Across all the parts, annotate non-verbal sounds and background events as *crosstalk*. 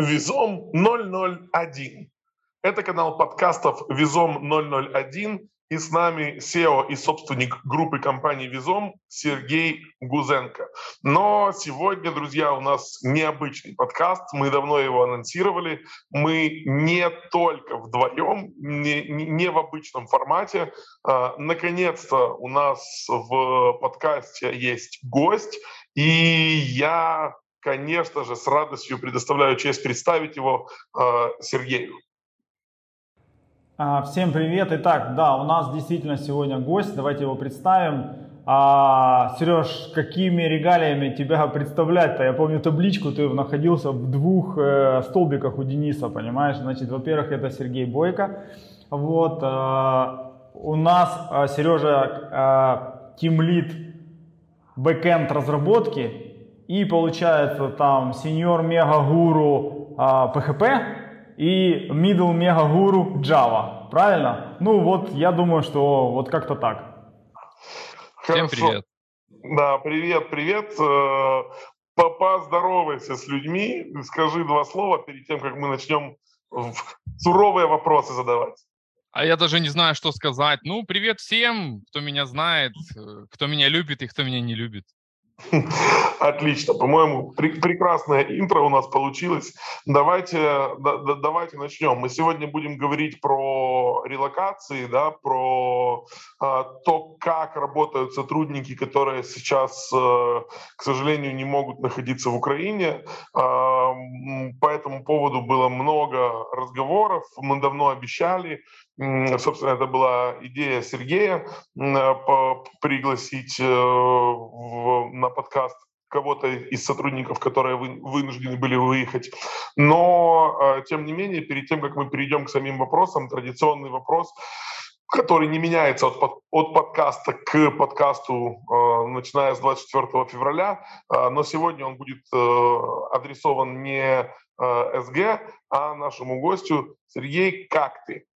Визом 001. Это канал подкастов Визом 001. И с нами SEO и собственник группы компании Визом Сергей Гузенко. Но сегодня, друзья, у нас необычный подкаст. Мы давно его анонсировали. Мы не только вдвоем, не, не в обычном формате. А, наконец-то у нас в подкасте есть гость. И я конечно же, с радостью предоставляю честь представить его э, Сергею. А, всем привет. Итак, да, у нас действительно сегодня гость. Давайте его представим. А, Сереж, какими регалиями тебя *laughs* представлять-то? Я помню табличку, ты находился в двух э, столбиках у Дениса, понимаешь? Значит, во-первых, это Сергей Бойко. Вот, э, у нас э, Сережа э, тимлит бэкенд разработки и получается там senior мега гуру а, PHP и middle мега гуру Java. Правильно? Ну вот я думаю, что вот как-то так. Всем привет. Да, привет, привет. Э, поздоровайся с людьми, скажи два слова перед тем, как мы начнем суровые вопросы задавать. А я даже не знаю, что сказать. Ну, привет всем, кто меня знает, э, кто меня любит и кто меня не любит. *laughs* Отлично, по-моему, пр- прекрасное интро у нас получилось. Давайте, да, да, давайте начнем. Мы сегодня будем говорить про релокации, да, про а, то, как работают сотрудники, которые сейчас, а, к сожалению, не могут находиться в Украине. А, по этому поводу было много разговоров. Мы давно обещали, Собственно, это была идея Сергея пригласить э, подкаст кого-то из сотрудников, которые вынуждены были выехать. Но, э, тем не менее, перед тем, как мы перейдем к самим вопросам, традиционный вопрос, который не меняется от, от подкаста к подкасту, э, начиная с 24 февраля, но сегодня он будет адресован не СГ, а нашему гостю. Сергей, как ты?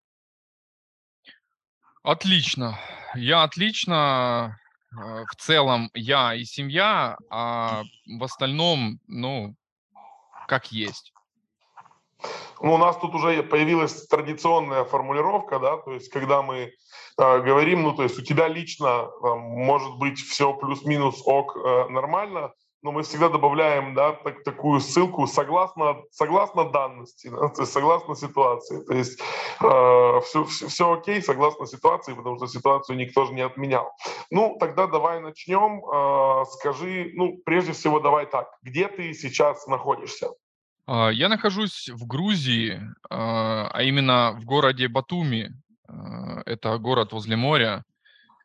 Отлично. Я отлично. Э, в целом я и семья, а в остальном, ну, как есть. Ну, у нас тут уже появилась традиционная формулировка, да, то есть когда мы э, говорим, ну, то есть у тебя лично э, может быть все плюс-минус ок э, нормально, но мы всегда добавляем да, так, такую ссылку согласно, согласно данности, да, то есть согласно ситуации. То есть э, все, все, все окей, согласно ситуации, потому что ситуацию никто же не отменял. Ну, тогда давай начнем. Э, скажи, ну, прежде всего, давай так, где ты сейчас находишься? А, я нахожусь в Грузии, а, а именно в городе Батуми. А, это город возле моря.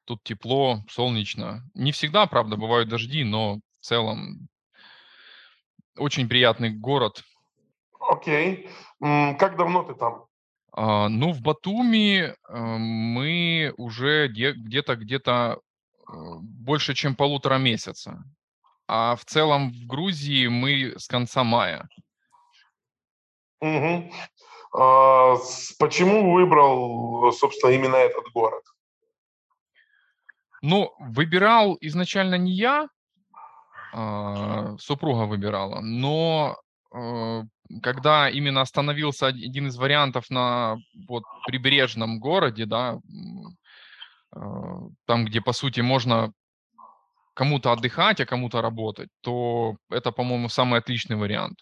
Тут тепло, солнечно. Не всегда, правда, бывают дожди, но целом очень приятный город. Окей. Okay. Как давно ты там? А, ну, в Батуми э, мы уже где-то где-то э, больше, чем полутора месяца. А в целом в Грузии мы с конца мая. Угу. А, почему выбрал, собственно, именно этот город? Ну, выбирал изначально не я, а, супруга выбирала. Но э, когда именно остановился один из вариантов на вот прибрежном городе, да, а, там, где, по сути, можно кому-то отдыхать, а кому-то работать, то это, по-моему, самый отличный вариант.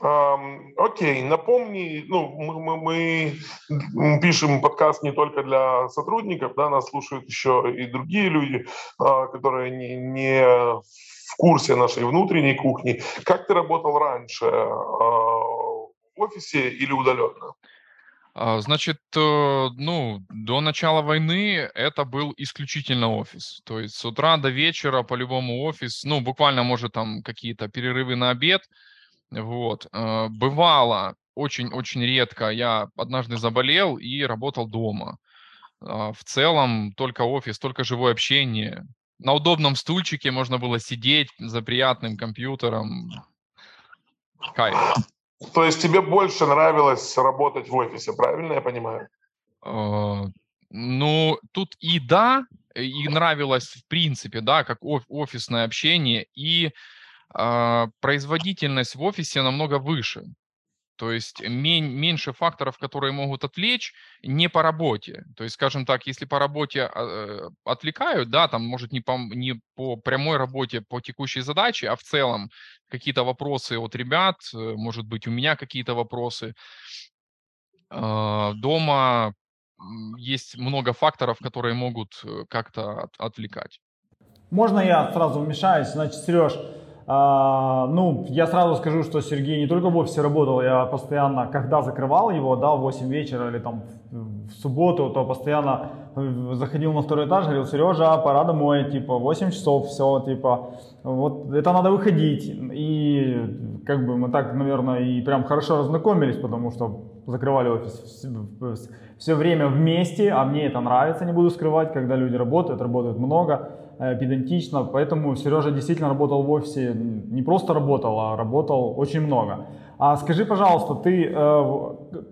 Окей, напомни, ну, мы, мы, мы пишем подкаст не только для сотрудников, да, нас слушают еще и другие люди, а, которые не, не в курсе нашей внутренней кухни. Как ты работал раньше, а, в офисе или удаленно? А, значит, э, ну, до начала войны это был исключительно офис. То есть с утра до вечера по-любому офис, ну, буквально, может, там какие-то перерывы на обед – вот. Э, бывало, очень-очень редко, я однажды заболел и работал дома. А, в целом только офис, только живое общение. На удобном стульчике можно было сидеть за приятным компьютером. Кайф. То есть тебе больше нравилось работать в офисе, правильно я понимаю? А, ну, тут и да, и нравилось в принципе, да, как офисное общение, и производительность в офисе намного выше. То есть меньше факторов, которые могут отвлечь не по работе. То есть, скажем так, если по работе а, э, отвлекают, да, там, может, не по, не по прямой работе, по текущей задаче, а в целом какие-то вопросы от ребят, э, может быть, у меня какие-то вопросы. А, дома есть много факторов, которые могут э, как-то отвлекать. Можно я сразу вмешаюсь? Значит, Сереж, а, ну, я сразу скажу, что Сергей не только в офисе работал, я постоянно, когда закрывал его, да, в 8 вечера или там в субботу, то постоянно э, заходил на второй этаж, говорил, Сережа, пора домой, типа, 8 часов, все, типа, вот это надо выходить. И как бы мы так, наверное, и прям хорошо разнакомились, потому что закрывали офис все время вместе, а мне это нравится, не буду скрывать, когда люди работают, работают много, педантично, поэтому Сережа действительно работал в офисе, не просто работал, а работал очень много. А скажи, пожалуйста, ты, э,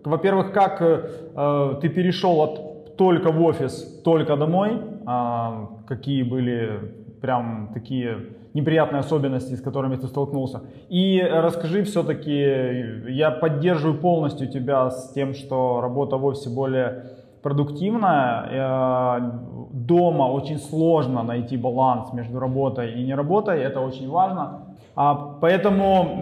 во-первых, как э, ты перешел от только в офис, только домой, а, какие были прям такие неприятные особенности, с которыми ты столкнулся. И расскажи все-таки, я поддерживаю полностью тебя с тем, что работа в офисе более продуктивная. Э, дома очень сложно найти баланс между работой и не работой, это очень важно. А, поэтому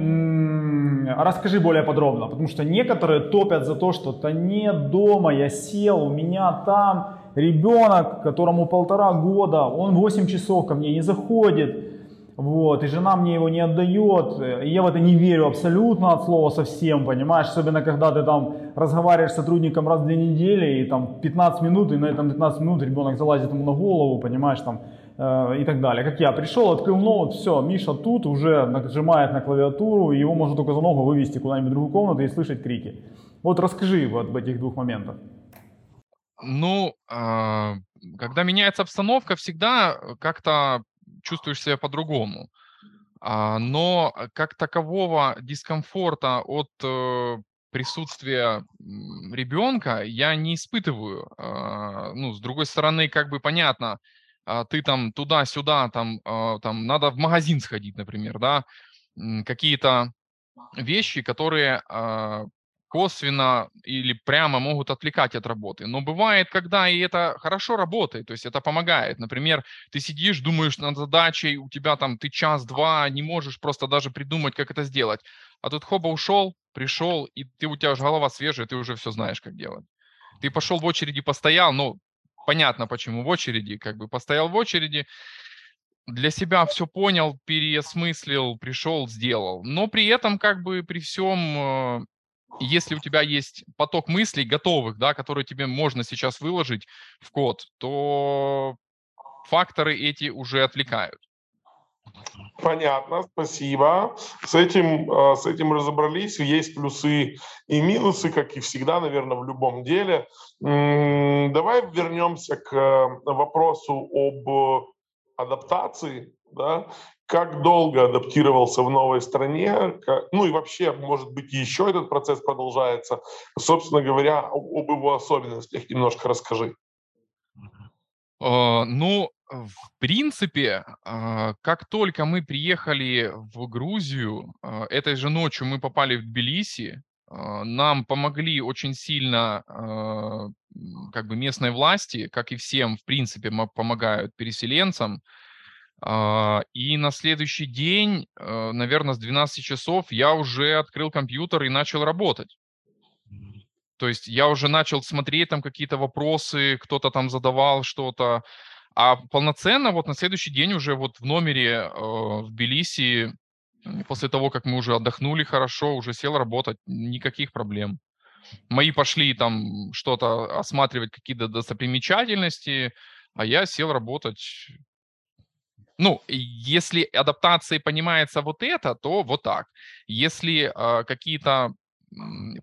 расскажи более подробно, потому что некоторые топят за то, что то нет дома, я сел, у меня там ребенок, которому полтора года, он 8 часов ко мне не заходит, вот, и жена мне его не отдает, и я в это не верю абсолютно от слова совсем, понимаешь, особенно когда ты там разговариваешь с сотрудником раз в две недели, и там 15 минут, и на этом 15 минут ребенок залазит ему на голову, понимаешь, там, э, и так далее. Как я пришел, открыл ноут, все, Миша тут уже нажимает на клавиатуру, его можно только за ногу вывести куда-нибудь в другую комнату и слышать крики. Вот расскажи вот об этих двух моментах. Ну, а, когда меняется обстановка, всегда как-то чувствуешь себя по-другому. А, но как такового дискомфорта от э, присутствия ребенка я не испытываю. А, ну, с другой стороны, как бы понятно, ты там туда-сюда, там, там надо в магазин сходить, например, да, какие-то вещи, которые косвенно или прямо могут отвлекать от работы. Но бывает, когда и это хорошо работает, то есть это помогает. Например, ты сидишь, думаешь над задачей, у тебя там ты час-два не можешь просто даже придумать, как это сделать. А тут хоба ушел, пришел, и ты, у тебя уже голова свежая, ты уже все знаешь, как делать. Ты пошел в очереди, постоял, ну, понятно, почему в очереди, как бы постоял в очереди, для себя все понял, переосмыслил, пришел, сделал. Но при этом, как бы при всем э, если у тебя есть поток мыслей готовых, да, которые тебе можно сейчас выложить в код, то факторы эти уже отвлекают. Понятно, спасибо. С этим, э, с этим разобрались. Есть плюсы и минусы, как и всегда, наверное, в любом деле. Давай вернемся к э, вопросу об адаптации. Да? Как долго адаптировался в новой стране, ну и вообще, может быть, еще этот процесс продолжается. Собственно говоря, об его особенностях немножко расскажи. Uh, ну, в принципе, uh, как только мы приехали в Грузию, uh, этой же ночью мы попали в Тбилиси, нам помогли очень сильно как бы местные власти, как и всем, в принципе, помогают переселенцам. А, и на следующий день, э, наверное, с 12 часов я уже открыл компьютер и начал работать. То есть я уже начал смотреть там какие-то вопросы, кто-то там задавал что-то. А полноценно вот на следующий день уже вот в номере э, в Тбилиси, после того, как мы уже отдохнули хорошо, уже сел работать, никаких проблем. Мои пошли там что-то осматривать, какие-то достопримечательности, а я сел работать ну, если адаптацией понимается вот это, то вот так. Если э, какие-то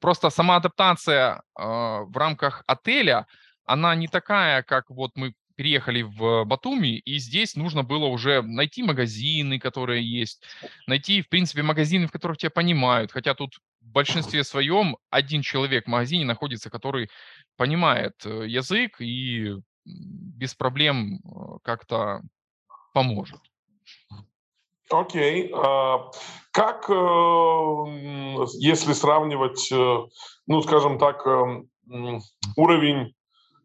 просто сама адаптация э, в рамках отеля, она не такая, как вот мы переехали в Батуми, и здесь нужно было уже найти магазины, которые есть, найти, в принципе, магазины, в которых тебя понимают, хотя тут в большинстве своем один человек в магазине находится, который понимает э, язык и без проблем э, как-то поможет. Окей. А, как, э, если сравнивать, э, ну, скажем так, э, уровень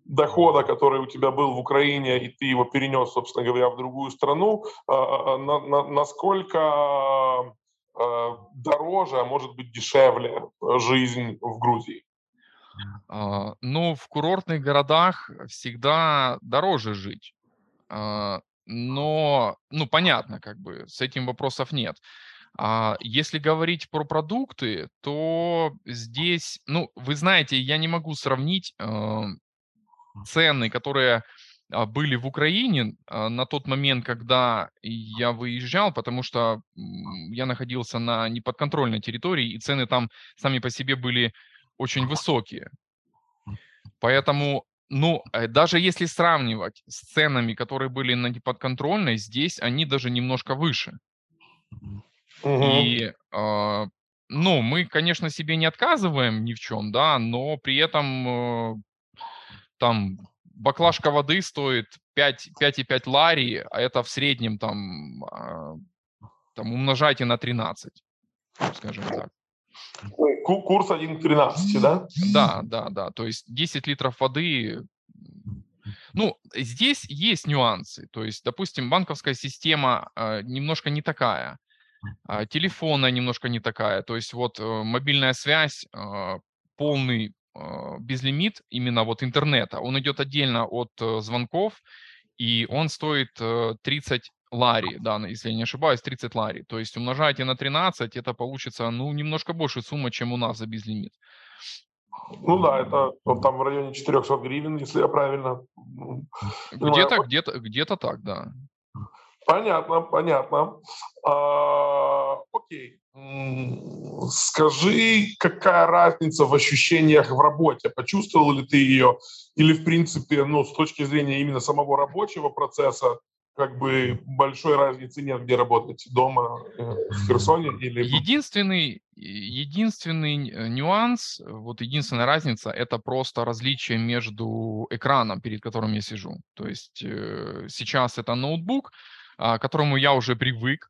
дохода, который у тебя был в Украине, и ты его перенес, собственно говоря, в другую страну, а, а, насколько дороже, а может быть дешевле жизнь в Грузии? Ну, в курортных городах всегда дороже жить но, ну, понятно, как бы, с этим вопросов нет. А если говорить про продукты, то здесь, ну, вы знаете, я не могу сравнить э, цены, которые а, были в Украине а, на тот момент, когда я выезжал, потому что я находился на неподконтрольной территории, и цены там сами по себе были очень высокие. Поэтому ну, э, даже если сравнивать с ценами, которые были на неподконтрольной, здесь они даже немножко выше. Угу. И, э, ну, мы, конечно, себе не отказываем ни в чем, да, но при этом э, там баклажка воды стоит 5, 5,5 лари, а это в среднем там, э, там умножайте на 13, скажем так. Курс 1 к 13, да? Да, да, да. То есть 10 литров воды. Ну, здесь есть нюансы. То есть, допустим, банковская система э, немножко не такая. Э, телефона немножко не такая. То есть вот э, мобильная связь, э, полный э, безлимит именно вот интернета. Он идет отдельно от э, звонков, и он стоит э, 30 лари, да, если я не ошибаюсь, 30 лари. То есть умножайте на 13, это получится, ну, немножко больше сумма, чем у нас за безлимит. Ну да, это вот, там в районе 400 гривен, если я правильно Где-то, где-то, где-то так, да. Понятно, понятно. А, окей. Скажи, какая разница в ощущениях в работе? Почувствовал ли ты ее? Или, в принципе, ну, с точки зрения именно самого рабочего процесса, как бы большой разницы нет, где работать, дома, э, в Херсоне или... Единственный, единственный э, нюанс, вот единственная разница, это просто различие между экраном, перед которым я сижу. То есть э, сейчас это ноутбук, а, к которому я уже привык,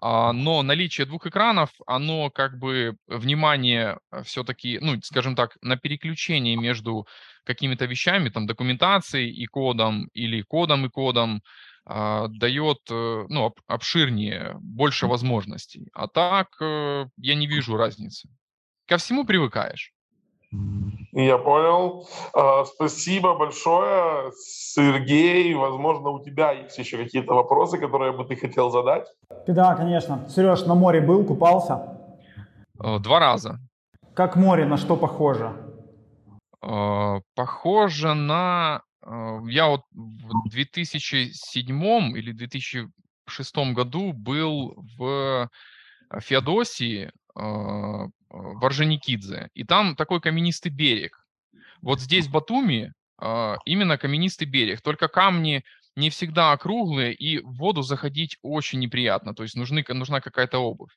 а, но наличие двух экранов, оно как бы внимание все-таки, ну, скажем так, на переключение между какими-то вещами, там, документацией и кодом, или кодом и кодом, дает э, ну, обширнее, больше возможностей. А так э, я не вижу разницы. Ко всему привыкаешь. Я понял. А, спасибо большое, Сергей. Возможно, у тебя есть еще какие-то вопросы, которые бы ты хотел задать? Да, конечно. Сереж, на море был, купался? Э, два раза. Как море, на что похоже? Похоже на а, я вот в 2007 или 2006 году был в Феодосии, а, в Орджоникидзе, и там такой каменистый берег. Вот здесь, в Батуми, именно каменистый берег, только камни не всегда округлые, и в воду заходить очень неприятно, то есть нужны, нужна какая-то обувь.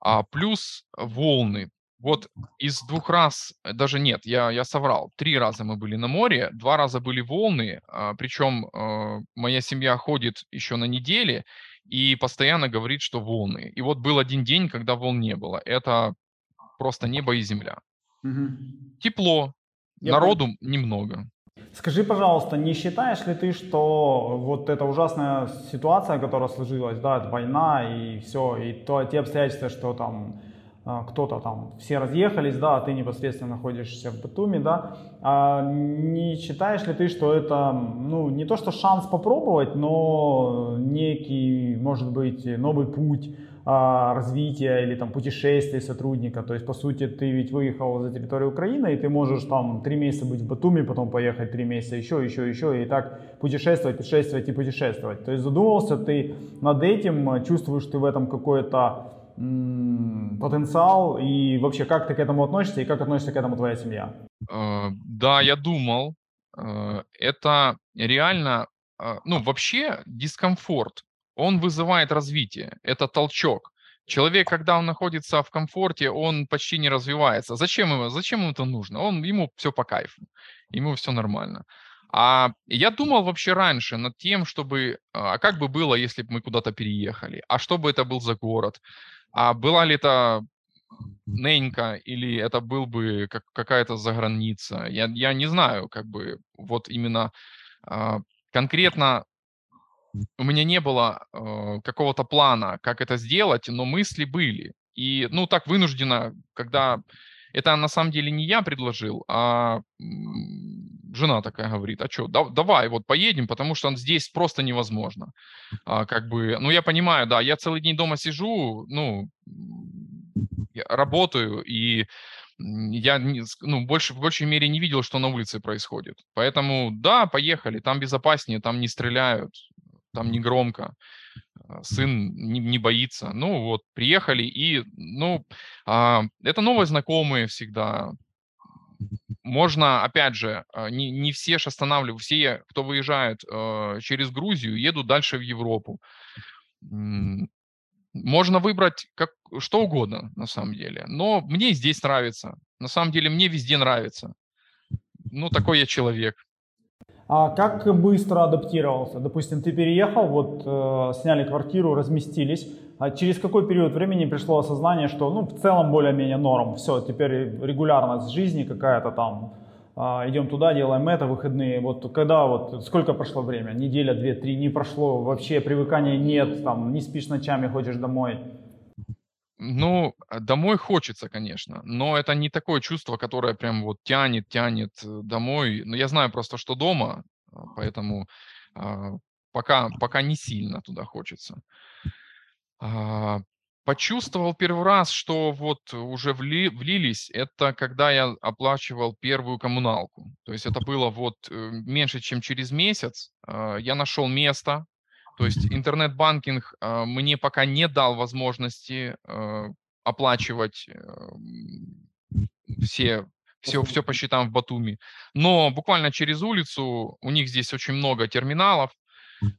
А плюс волны, вот из двух раз, э, даже нет, я, я соврал, три раза мы были на море, два раза были волны, а, причем а, моя семья ходит еще на неделе и постоянно говорит, что волны. И вот был один день, когда волн не было. Это просто небо и земля. Угу. Тепло, я народу понял. немного. Скажи, пожалуйста, не считаешь ли ты, что вот эта ужасная ситуация, которая сложилась, да, это война и все, и то, те обстоятельства, что там кто-то там, все разъехались, да, а ты непосредственно находишься в Батуми, да, а не считаешь ли ты, что это, ну, не то что шанс попробовать, но некий, может быть, новый путь а, развития или там путешествий сотрудника, то есть, по сути, ты ведь выехал за территорию Украины, и ты можешь там три месяца быть в Батуми, потом поехать три месяца еще, еще, еще, и так путешествовать, путешествовать и путешествовать. То есть задумывался ты над этим, чувствуешь ты в этом какое-то потенциал и вообще как ты к этому относишься и как относится к этому твоя семья? Э, да, я думал. Э, это реально, э, ну вообще дискомфорт, он вызывает развитие, это толчок. Человек, когда он находится в комфорте, он почти не развивается. Зачем ему, зачем ему это нужно? Он, ему все по кайфу, ему все нормально. А я думал вообще раньше над тем, чтобы, а как бы было, если бы мы куда-то переехали, а что бы это был за город, а была ли это Ненька или это был бы как, какая-то заграница. Я, я не знаю, как бы вот именно э, конкретно у меня не было э, какого-то плана, как это сделать, но мысли были. И, ну, так вынужденно, когда это на самом деле не я предложил, а жена такая говорит, а что, да, давай, вот поедем, потому что здесь просто невозможно. А, как бы, ну, я понимаю, да, я целый день дома сижу, ну, работаю, и я ну, больше, в большей мере не видел, что на улице происходит. Поэтому, да, поехали, там безопаснее, там не стреляют, там не громко, а, сын не, не боится. Ну вот, приехали, и, ну, а, это новые знакомые всегда. Можно, опять же, а, не, не все же останавливают, все, кто выезжает э, через Грузию, едут дальше в Европу. Можно выбрать как, что угодно, на самом деле. Но мне здесь нравится. На самом деле мне везде нравится. Ну, такой я человек. А как быстро адаптировался? Допустим, ты переехал, вот э, сняли квартиру, разместились. А через какой период времени пришло осознание, что ну, в целом более-менее норм, все, теперь регулярность жизни какая-то там, э, идем туда, делаем это, выходные. Вот когда вот, сколько прошло время? Неделя, две, три, не прошло, вообще привыкания нет, там, не спишь ночами, ходишь домой. Ну, домой хочется, конечно, но это не такое чувство, которое прям вот тянет, тянет э, домой. Но я знаю просто, что дома, а, поэтому а, пока, пока не сильно туда хочется. А, почувствовал первый раз, что вот уже вли, влились, это когда я оплачивал первую коммуналку. То есть это было вот э, меньше, чем через месяц. Я нашел место, то есть интернет-банкинг э, мне пока не дал возможности оплачивать э, все, все, все по счетам в Батуми. Но буквально через улицу, у них здесь очень много терминалов.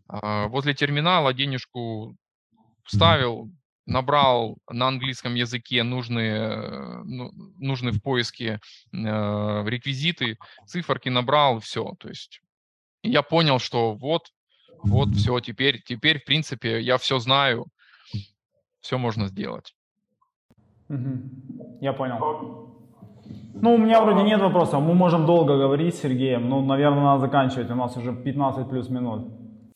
Возле терминала денежку вставил, набрал на английском языке нужные, ну, нужные в поиске э, реквизиты, циферки набрал, все. То есть я понял, что вот вот все, теперь, теперь, в принципе, я все знаю, все можно сделать. Я понял. Ну, у меня вроде нет вопросов. Мы можем долго говорить с Сергеем, но, наверное, надо заканчивать. У нас уже 15 плюс минут.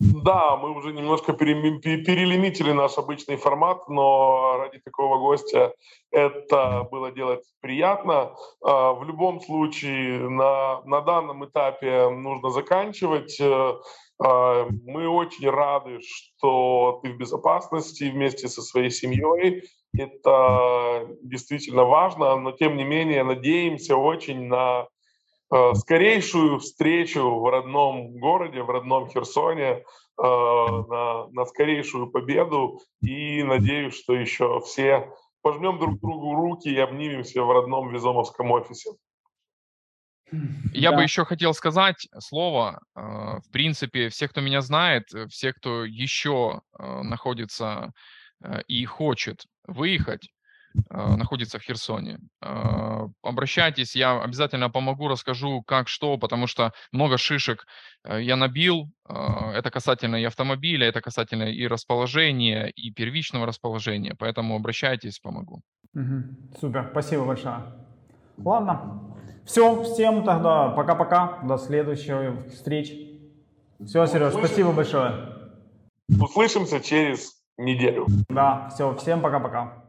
Да, мы уже немножко перелимитили наш обычный формат, но ради такого гостя это было делать приятно. А, в любом случае, на, на данном этапе нужно заканчивать. Э, а, мы очень рады, что ты в безопасности вместе со своей семьей. Это действительно важно, но тем не менее надеемся очень на а, скорейшую встречу в родном городе, в родном Херсоне, а, на, на скорейшую победу. И надеюсь, что еще все пожмем друг другу руки и обнимемся в родном Визомовском офисе. Я да. бы еще хотел сказать слово. А, в принципе, все, кто меня знает, все, кто еще находится и хочет выехать, находится в Херсоне. Обращайтесь, я обязательно помогу, расскажу, как, что, потому что много шишек я набил. Это касательно и автомобиля, это касательно и расположения, и первичного расположения. Поэтому обращайтесь, помогу. Угу. Супер, спасибо большое. Ладно, все, всем тогда пока-пока, до следующих встреч. Все, Сереж, спасибо большое. Услышимся через неделю. Да, все, всем пока-пока.